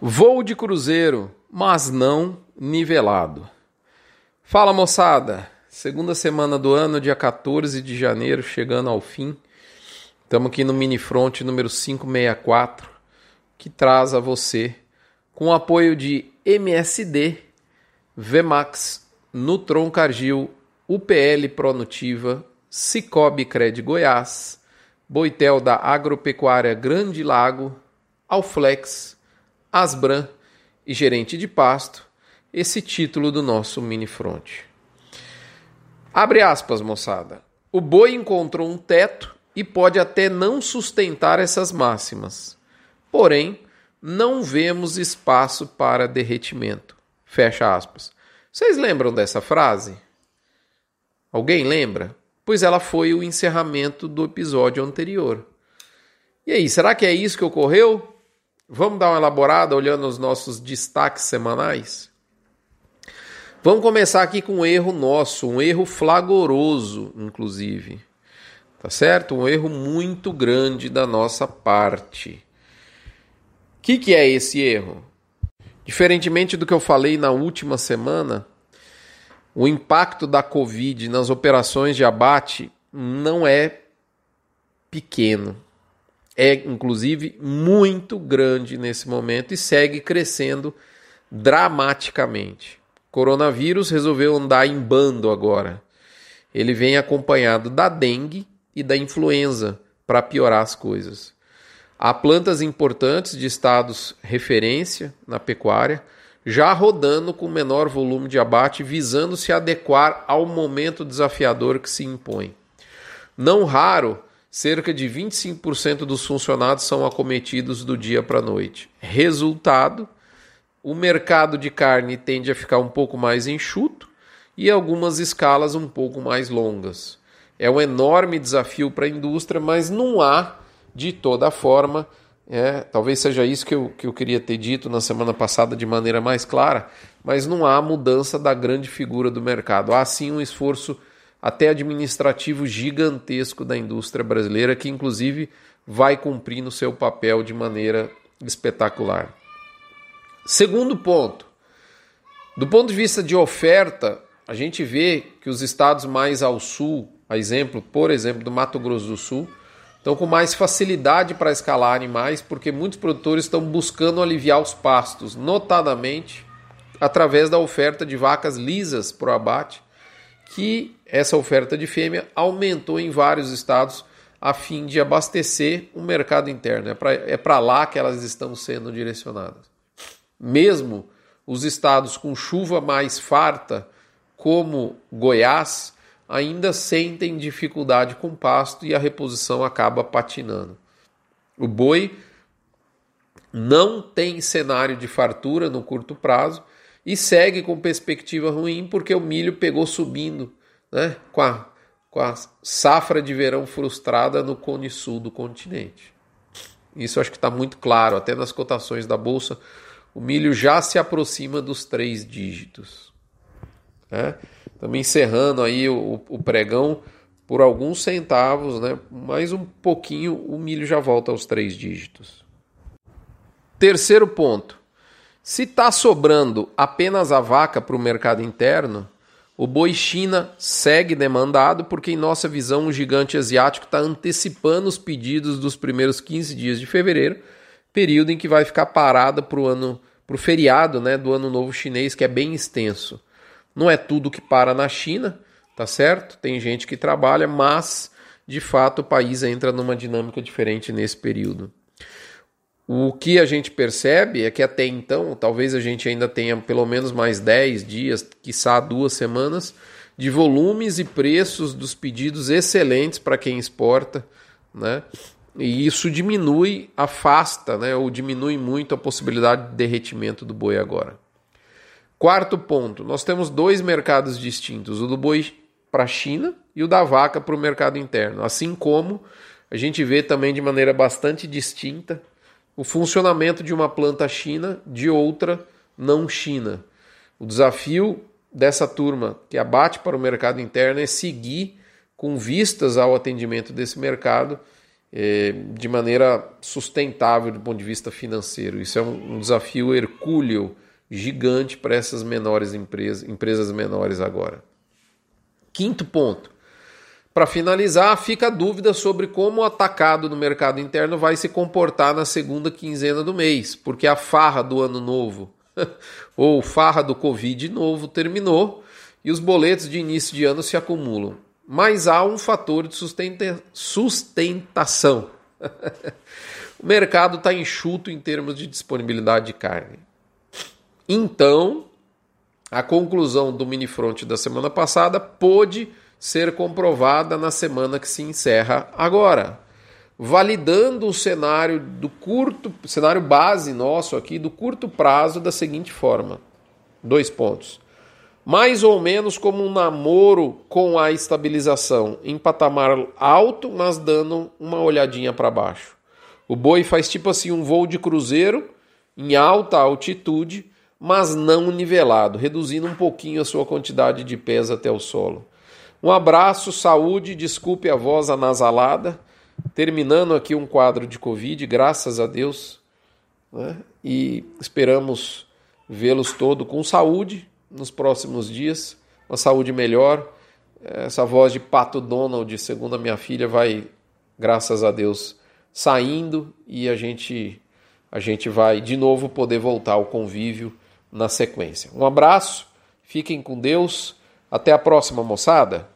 Voo de cruzeiro, mas não nivelado. Fala moçada, segunda semana do ano, dia 14 de janeiro, chegando ao fim. Estamos aqui no Mini Front número 564, que traz a você, com apoio de MSD, Vmax, Nutron Cargill, UPL Pronutiva, Cicobi Cred Goiás, Boitel da Agropecuária Grande Lago, Alflex, Asbran e gerente de pasto, esse título do nosso mini front. Abre aspas, moçada. O boi encontrou um teto e pode até não sustentar essas máximas. Porém, não vemos espaço para derretimento. Fecha aspas. Vocês lembram dessa frase? Alguém lembra? Pois ela foi o encerramento do episódio anterior. E aí, será que é isso que ocorreu? Vamos dar uma elaborada olhando os nossos destaques semanais? Vamos começar aqui com um erro nosso, um erro flagoroso, inclusive. Tá certo? Um erro muito grande da nossa parte. O que, que é esse erro? Diferentemente do que eu falei na última semana, o impacto da Covid nas operações de abate não é pequeno é inclusive muito grande nesse momento e segue crescendo dramaticamente. Coronavírus resolveu andar em bando agora. Ele vem acompanhado da dengue e da influenza para piorar as coisas. Há plantas importantes de estados referência na pecuária já rodando com menor volume de abate, visando se adequar ao momento desafiador que se impõe. Não raro, cerca de 25% dos funcionados são acometidos do dia para a noite. Resultado: o mercado de carne tende a ficar um pouco mais enxuto e algumas escalas um pouco mais longas. É um enorme desafio para a indústria, mas não há, de toda forma, é, talvez seja isso que eu, que eu queria ter dito na semana passada de maneira mais clara, mas não há mudança da grande figura do mercado. Há sim um esforço até administrativo gigantesco da indústria brasileira, que inclusive vai cumprindo seu papel de maneira espetacular. Segundo ponto, do ponto de vista de oferta, a gente vê que os estados mais ao sul, a exemplo, por exemplo, do Mato Grosso do Sul, estão com mais facilidade para escalar animais, porque muitos produtores estão buscando aliviar os pastos, notadamente através da oferta de vacas lisas para o abate, que essa oferta de fêmea aumentou em vários estados a fim de abastecer o mercado interno. É para é lá que elas estão sendo direcionadas. Mesmo os estados com chuva mais farta, como Goiás, ainda sentem dificuldade com pasto e a reposição acaba patinando. O boi não tem cenário de fartura no curto prazo e segue com perspectiva ruim porque o milho pegou subindo, né, com a, com a safra de verão frustrada no cone sul do continente. Isso acho que está muito claro, até nas cotações da bolsa, o milho já se aproxima dos três dígitos. Né? Também encerrando aí o, o pregão por alguns centavos, né? mais um pouquinho, o milho já volta aos três dígitos. Terceiro ponto se está sobrando apenas a vaca para o mercado interno, o boi China segue demandado porque, em nossa visão, o gigante asiático está antecipando os pedidos dos primeiros 15 dias de fevereiro, período em que vai ficar parada para o ano, para o feriado né, do ano novo chinês, que é bem extenso. Não é tudo que para na China, tá certo? Tem gente que trabalha, mas de fato o país entra numa dinâmica diferente nesse período. O que a gente percebe é que até então, talvez a gente ainda tenha pelo menos mais 10 dias, quiçá duas semanas, de volumes e preços dos pedidos excelentes para quem exporta, né? E isso diminui, afasta, né, ou diminui muito a possibilidade de derretimento do boi agora. Quarto ponto, nós temos dois mercados distintos, o do boi para a China e o da vaca para o mercado interno, assim como a gente vê também de maneira bastante distinta o funcionamento de uma planta China de outra não China. O desafio dessa turma que abate para o mercado interno é seguir com vistas ao atendimento desse mercado é, de maneira sustentável do ponto de vista financeiro. Isso é um, um desafio hercúleo gigante para essas menores empresas, empresas menores agora. Quinto ponto. Para finalizar, fica a dúvida sobre como o atacado no mercado interno vai se comportar na segunda quinzena do mês, porque a farra do ano novo ou farra do Covid novo terminou e os boletos de início de ano se acumulam. Mas há um fator de sustentação. o mercado está enxuto em termos de disponibilidade de carne. Então, a conclusão do minifront da semana passada pôde ser comprovada na semana que se encerra agora, validando o cenário do curto, cenário base nosso aqui do curto prazo da seguinte forma: dois pontos. Mais ou menos como um namoro com a estabilização em patamar alto, mas dando uma olhadinha para baixo. O boi faz tipo assim um voo de cruzeiro em alta altitude, mas não nivelado, reduzindo um pouquinho a sua quantidade de pés até o solo. Um abraço, saúde, desculpe a voz anasalada. Terminando aqui um quadro de Covid, graças a Deus. Né? E esperamos vê-los todos com saúde nos próximos dias, uma saúde melhor. Essa voz de Pato Donald, segundo a minha filha, vai, graças a Deus, saindo e a gente, a gente vai de novo poder voltar ao convívio na sequência. Um abraço, fiquem com Deus, até a próxima, moçada.